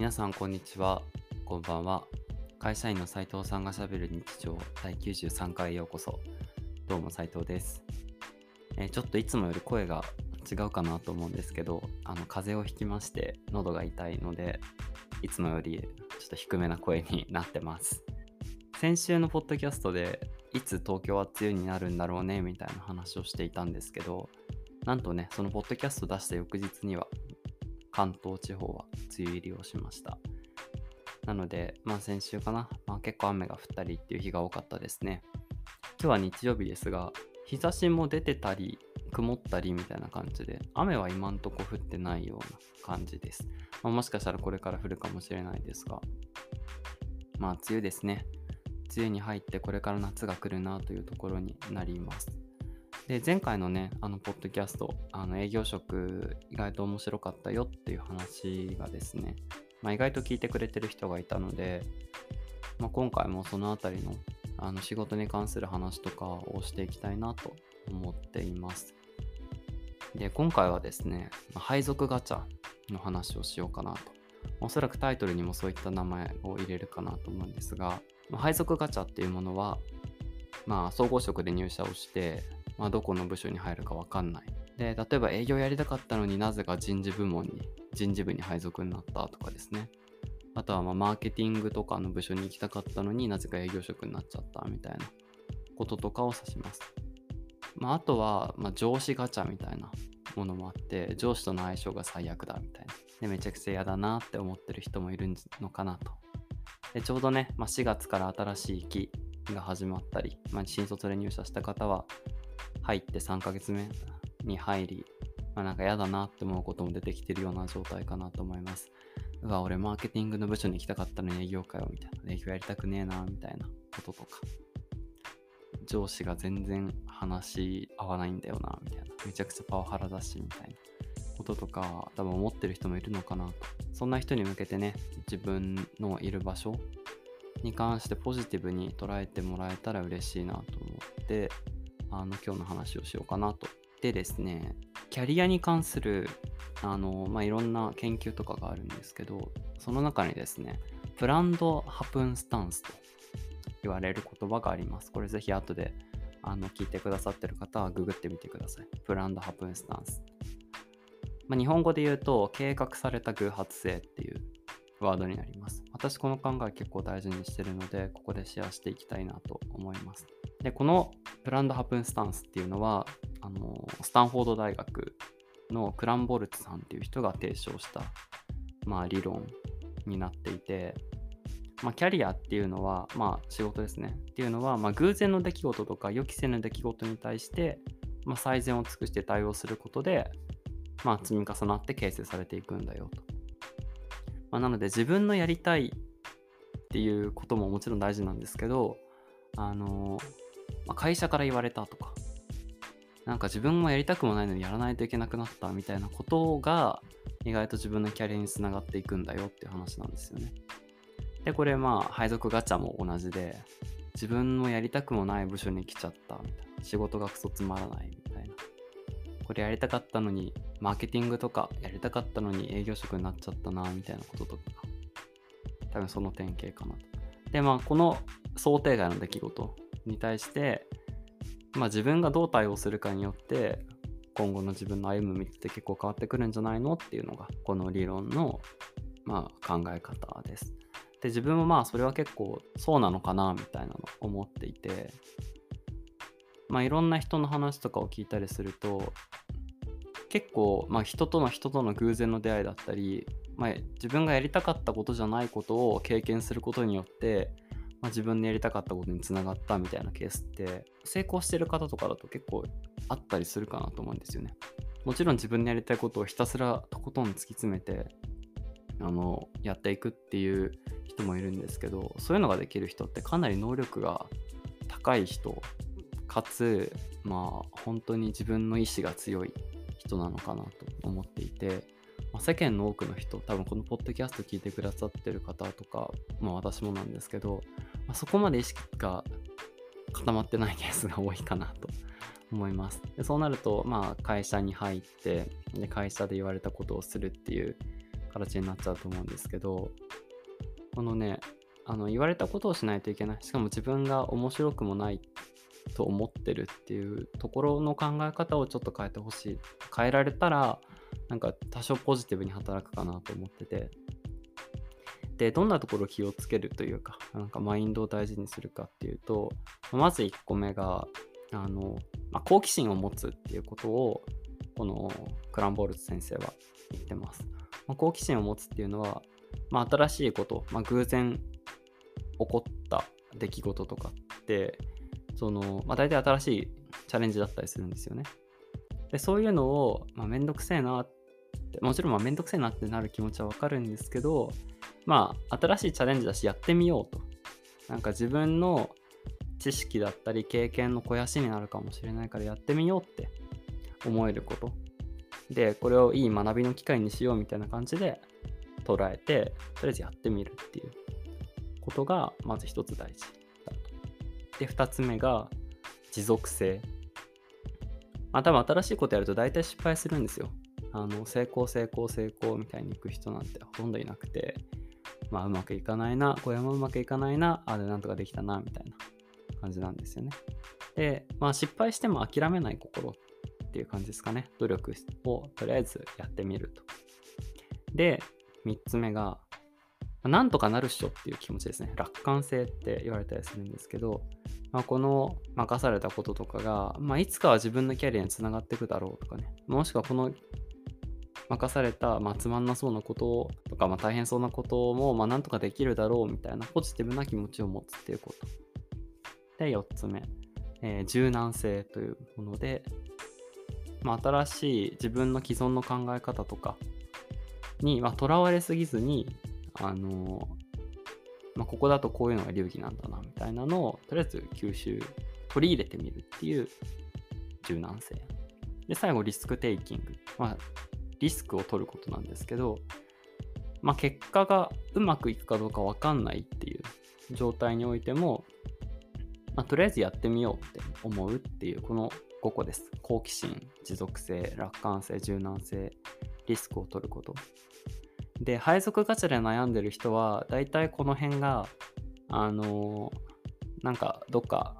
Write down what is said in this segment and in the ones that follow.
皆さんこんにちは。こんばんは。会社員の斉藤さんがしゃべる日常第93回へようこそ。どうも斉藤です、えーちょっといつもより声が違うかなと思うんですけどあの風邪をひきまして喉が痛いのでいつもよりちょっと低めな声になってます。先週のポッドキャストでいつ東京は梅雨になるんだろうねみたいな話をしていたんですけどなんとねそのポッドキャスト出した翌日には関東地方は梅雨入りをしました。なのでまあ先週かな、まあ、結構雨が降ったりっていう日が多かったですね。今日は日曜日ですが日差しも出てたり曇ったりみたいな感じで雨は今んとこ降ってないような感じです、まあ、もしかしたらこれから降るかもしれないですがまあ梅雨ですね。梅雨に入ってこれから夏が来るなというところになります。で前回のねあのポッドキャストあの営業職意外と面白かったよっていう話がですね、まあ、意外と聞いてくれてる人がいたので、まあ、今回もそのあたりのあの仕事に関する話とかをしていきたいなと思っています。で今回はですねま配属ガチャの話をしようかなと。おそらくタイトルにもそういった名前を入れるかなと思うんですが、ま配属ガチャっていうものはまあ総合職で入社をしてまあ、どこの部署に入るか分かんない。で、例えば営業やりたかったのになぜか人事部門に、人事部に配属になったとかですね。あとはまマーケティングとかの部署に行きたかったのになぜか営業職になっちゃったみたいなこととかを指します。まあ、あとはま上司ガチャみたいなものもあって、上司との相性が最悪だみたいな。で、めちゃくちゃ嫌だなって思ってる人もいるのかなと。で、ちょうどね、まあ、4月から新しい期が始まったり、まあ、新卒で入社した方は、入って3ヶ月目に入り、まあ、なんか嫌だなって思うことも出てきてるような状態かなと思います。うわ、俺マーケティングの部署に行きたかったのに営業かよみたいな。営業やりたくねえなみたいなこととか。上司が全然話し合わないんだよなみたいな。めちゃくちゃパワハラだしみたいなこととか多分思ってる人もいるのかなと。そんな人に向けてね、自分のいる場所に関してポジティブに捉えてもらえたら嬉しいなと思って、あの今日の話をしようかなと。でですね、キャリアに関するあの、まあ、いろんな研究とかがあるんですけど、その中にですね、プランドハプンスタンスと言われる言葉があります。これぜひ後であの聞いてくださってる方はググってみてください。プランドハプンスタンス。まあ、日本語で言うと、計画された偶発性っていうワードになります。私この考え結構大事にしてるので、ここでシェアしていきたいなと思います。で、このプランドハプンスタンスっていうのは、あのスタンフォード大学のクランボルツさんっていう人が提唱した、まあ、理論になっていて、まあ、キャリアっていうのは、まあ、仕事ですね。っていうのは、まあ、偶然の出来事とか予期せぬ出来事に対して、まあ、最善を尽くして対応することで、まあ、積み重なって形成されていくんだよと。まあ、なので自分のやりたいっていうことももちろん大事なんですけど、あのまあ、会社から言われたとか、なんか自分もやりたくもないのにやらないといけなくなったみたいなことが意外と自分のキャリアにつながっていくんだよっていう話なんですよね。で、これまあ配属ガチャも同じで、自分もやりたくもない部署に来ちゃったみたいな。仕事がクソつまらないみたいな。これやりたかったのに、マーケティングとかやりたかったのに営業職になっちゃったなみたいなこととか。多分その典型かなと。で、まあこの想定外の出来事に対して、まあ自分がどう対応するかによって、今後の自分の歩む道って結構変わってくるんじゃないのっていうのが、この理論の、まあ、考え方です。で、自分もまあそれは結構そうなのかなみたいなの思っていて、まあいろんな人の話とかを聞いたりすると、結構、まあ、人との人との偶然の出会いだったり、まあ、自分がやりたかったことじゃないことを経験することによって、まあ、自分でやりたかったことにつながったみたいなケースって成功してる方とかだと結構あったりするかなと思うんですよね。もちろん自分でやりたいことをひたすらとことん突き詰めてあのやっていくっていう人もいるんですけどそういうのができる人ってかなり能力が高い人かつまあ本当に自分の意志が強い人なのかなと思っていて、まあ、世間の多くの人多分このポッドキャスト聞いてくださってる方とか、まあ、私もなんですけど、まあ、そこまで意識が固まってないケースが多いかなと思います。でそうなると、まあ、会社に入ってで会社で言われたことをするっていう形になっちゃうと思うんですけどこのねあの言われたことをしないといけない。しかも自分が面白くもないと思ってるっていうところの考え方をちょっと変えてほしい。変えられたらなんか多少ポジティブに働くかなと思ってて。でどんなところを気をつけるというかなんかマインドを大事にするかっていうとまず1個目があの、まあ、好奇心を持つっていうことをこのクランボールツ先生は言ってます、まあ、好奇心を持つっていうのは、まあ、新しいこと、ま、偶然起こった出来事とかってその、まあ、大体新しいチャレンジだったりするんですよね。でそういうのを、まあ、めんどくせえなってもちろんまあめんどくせえなってなる気持ちはわかるんですけどまあ新しいチャレンジだしやってみようとなんか自分の知識だったり経験の肥やしになるかもしれないからやってみようって思えることでこれをいい学びの機会にしようみたいな感じで捉えてとりあえずやってみるっていうことがまず一つ大事だと。で2つ目が持続性。まあ多分新しいことやると大体失敗するんですよ。あの成功成功成功みたいにいく人なんてほとんどいなくてまあうまくいかないなこれもうまくいかないなあれなんとかできたなみたいな感じなんですよね。でまあ失敗しても諦めない心っていう感じですかね。努力をとりあえずやってみると。で、3つ目が、なんとかなるっしょっていう気持ちですね。楽観性って言われたりするんですけど、まあ、この任されたこととかが、まあ、いつかは自分のキャリアにつながっていくだろうとかね、もしくはこの任された、まあ、つまんなそうなこととか、まあ、大変そうなことも、まあ、なんとかできるだろうみたいなポジティブな気持ちを持つっていうこと。で、4つ目、えー、柔軟性というもので、まあ、新しい自分の既存の考え方とかにとら、まあ、われすぎずに、あのまあ、ここだとこういうのが流儀なんだなみたいなのをとりあえず吸収取り入れてみるっていう柔軟性。で最後リスクテイキング、まあ、リスクを取ることなんですけど、まあ、結果がうまくいくかどうか分かんないっていう状態においても、まあ、とりあえずやってみようって思うっていうこの5個です。好奇心、持続性、楽観性、柔軟性、リスクを取ること。で、配属ガチャで悩んでる人は、大体この辺が、あのー、なんかどっか、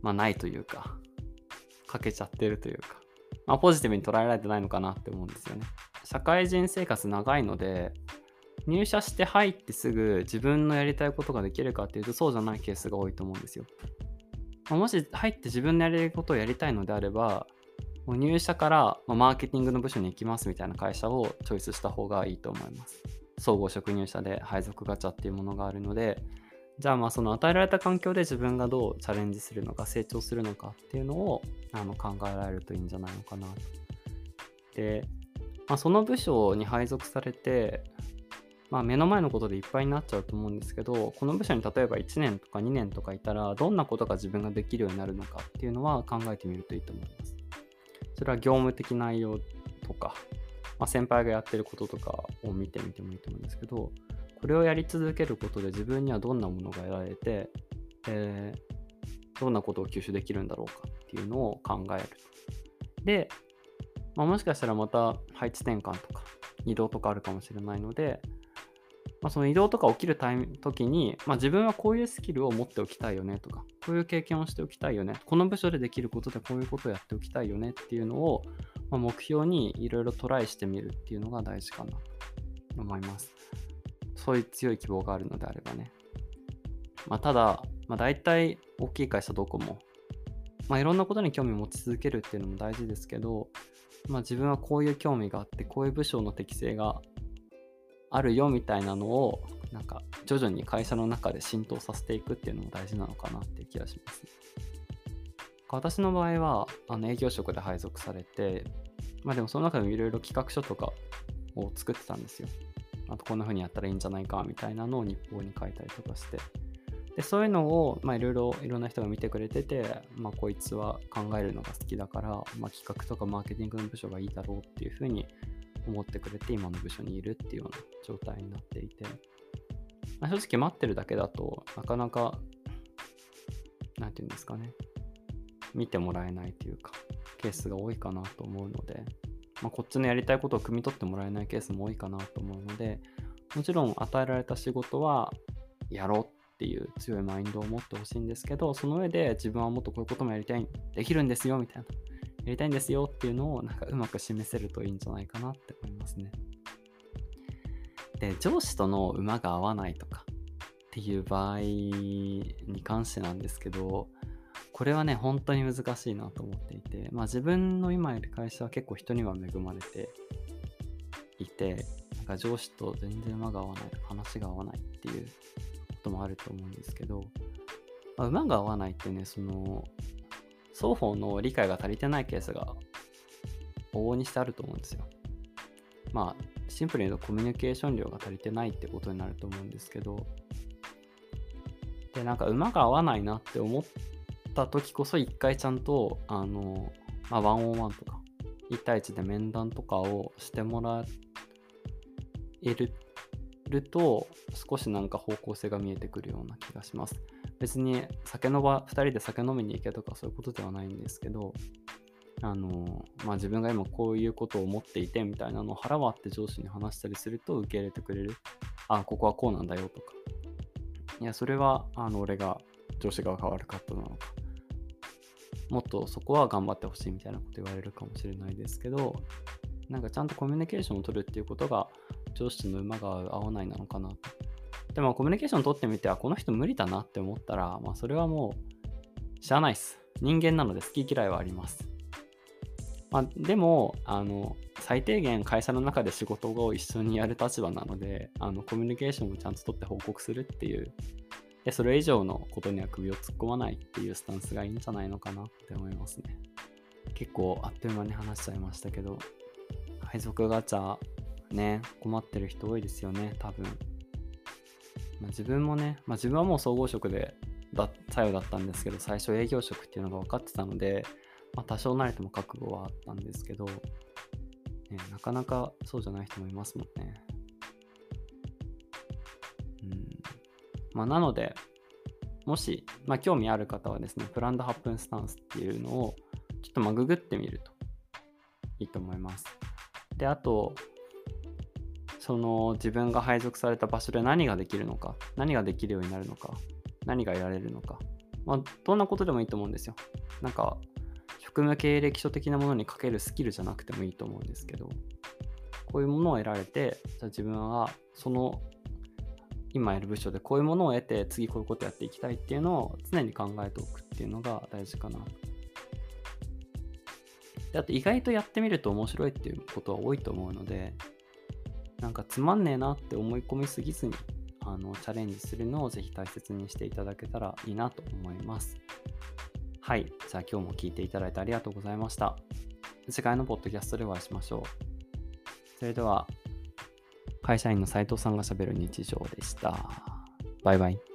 まあないというか、欠けちゃってるというか、まあポジティブに捉えられてないのかなって思うんですよね。社会人生活長いので、入社して入ってすぐ自分のやりたいことができるかっていうとそうじゃないケースが多いと思うんですよ。もし入って自分のやりたいことをやりたいのであれば、もう入社からマーケティングの部署に行きますみたいな会社をチョイスした方がいいと思います。総合職入社で配属ガチャっていうものがあるので、じゃあまあその与えられた環境で自分がどうチャレンジするのか成長するのかっていうのをあの考えられるといいんじゃないのかな。で、まあ、その部署に配属されてまあ、目の前のことでいっぱいになっちゃうと思うんですけどこの部署に例えば1年とか2年とかいたらどんなことが自分ができるようになるのかっていうのは考えてみるといいと思います。それは業務的内容とか、まあ、先輩がやってることとかを見てみてもいいと思うんですけどこれをやり続けることで自分にはどんなものが得られて、えー、どんなことを吸収できるんだろうかっていうのを考える。で、まあ、もしかしたらまた配置転換とか移動とかあるかもしれないので、まあ、その移動とか起きるタイム時に、まあ、自分はこういうスキルを持っておきたいよねとか、こういう経験をしておきたいよね、この部署でできることでこういうことをやっておきたいよねっていうのを、まあ、目標にいろいろトライしてみるっていうのが大事かなと思います。そういう強い希望があるのであればね。まあ、ただ、まあ、大体大きい会社どこも、まあ、いろんなことに興味を持ち続けるっていうのも大事ですけど、まあ、自分はこういう興味があって、こういう部署の適性があるよみたいなのをなんか徐々に会社の中で浸透させていくっていうのも大事なのかなっていう気がします、ね、私の場合はあの営業職で配属されてまあでもその中でもいろいろ企画書とかを作ってたんですよあとこんな風にやったらいいんじゃないかみたいなのを日報に書いたりとかして。でそういうのをいろいろいろんな人が見てくれてて、まあ、こいつは考えるのが好きだから、まあ、企画とかマーケティングの部署がいいだろうっていう風に思ってくれて今の部署にいるっていうような状態になっていて、まあ、正直待ってるだけだとなかなか何て言うんですかね。見てもらえないというかケースが多いかなと思うので、まあ、こっちのやりたいことを汲み取ってもらえないケースも多いかなと思うので、もちろん与えられた仕事はやろうっていう強いマインドを持ってほしいんですけど、その上で自分はもっとこういうこともやりたい、できるんですよみたいな、やりたいんですよっていうのをなんかうまく示せるといいんじゃないかなって思いますね。で、上司との馬が合わないとかっていう場合に関してなんですけど、これはね、本当に難しいなと思っていて、まあ自分の今いる会社は結構人には恵まれていて、なんか上司と全然馬が合わない話が合わないっていうこともあると思うんですけど、まあ、馬が合わないってね、その、双方の理解が足りてないケースが往々にしてあると思うんですよ。まあ、シンプルに言うとコミュニケーション量が足りてないってことになると思うんですけど、で、なんか馬が合わないなって思ってた時こそ一回ちゃんと、あの、まあ、ワンオンワンとか、1対1で面談とかをしてもらえると、少しなんか方向性が見えてくるような気がします。別に酒の場、2人で酒飲みに行けとかそういうことではないんですけど、あのまあ、自分が今こういうことを思っていてみたいなのを腹割って上司に話したりすると受け入れてくれる。あ、ここはこうなんだよとか。いや、それはあの俺が上司側が悪かったなのか。もっとそこは頑張ってほしいみたいなこと言われるかもしれないですけど、なんかちゃんとコミュニケーションを取るっていうことが上司の馬が合わないなのかなと。でもコミュニケーションを取ってみて、あ、この人無理だなって思ったら、まあそれはもう、しゃあないっす。人間なので好き嫌いはあります。まあ、でも、あの、最低限会社の中で仕事を一緒にやる立場なので、あの、コミュニケーションをちゃんと取って報告するっていう、で、それ以上のことには首を突っ込まないっていうスタンスがいいんじゃないのかなって思いますね。結構あっという間に話しちゃいましたけど、配属ガチャ、ね、困ってる人多いですよね、多分。まあ、自分もね、まあ、自分はもう総合職でだ作用だったんですけど、最初営業職っていうのが分かってたので、まあ、多少慣れても覚悟はあったんですけど、ね、なかなかそうじゃない人もいますもんね。まあ、なので、もし、まあ、興味ある方はですね、プランド8分スタンスっていうのをちょっとまググってみるといいと思います。で、あと、その自分が配属された場所で何ができるのか、何ができるようになるのか、何がやれるのか、まあ、どんなことでもいいと思うんですよ。なんか、職務経歴書的なものにかけるスキルじゃなくてもいいと思うんですけど、こういうものを得られて、じゃあ自分はその今やる部署でこういうものを得て次こういうことやっていきたいっていうのを常に考えておくっていうのが大事かなであと意外とやってみると面白いっていうことは多いと思うのでなんかつまんねえなって思い込みすぎずにあのチャレンジするのをぜひ大切にしていただけたらいいなと思います。はい。じゃあ今日も聞いていただいてありがとうございました。次回のポッドキャストでお会いしましょう。それでは、会社員の斉藤さんがしゃべる日常でした。バイバイ。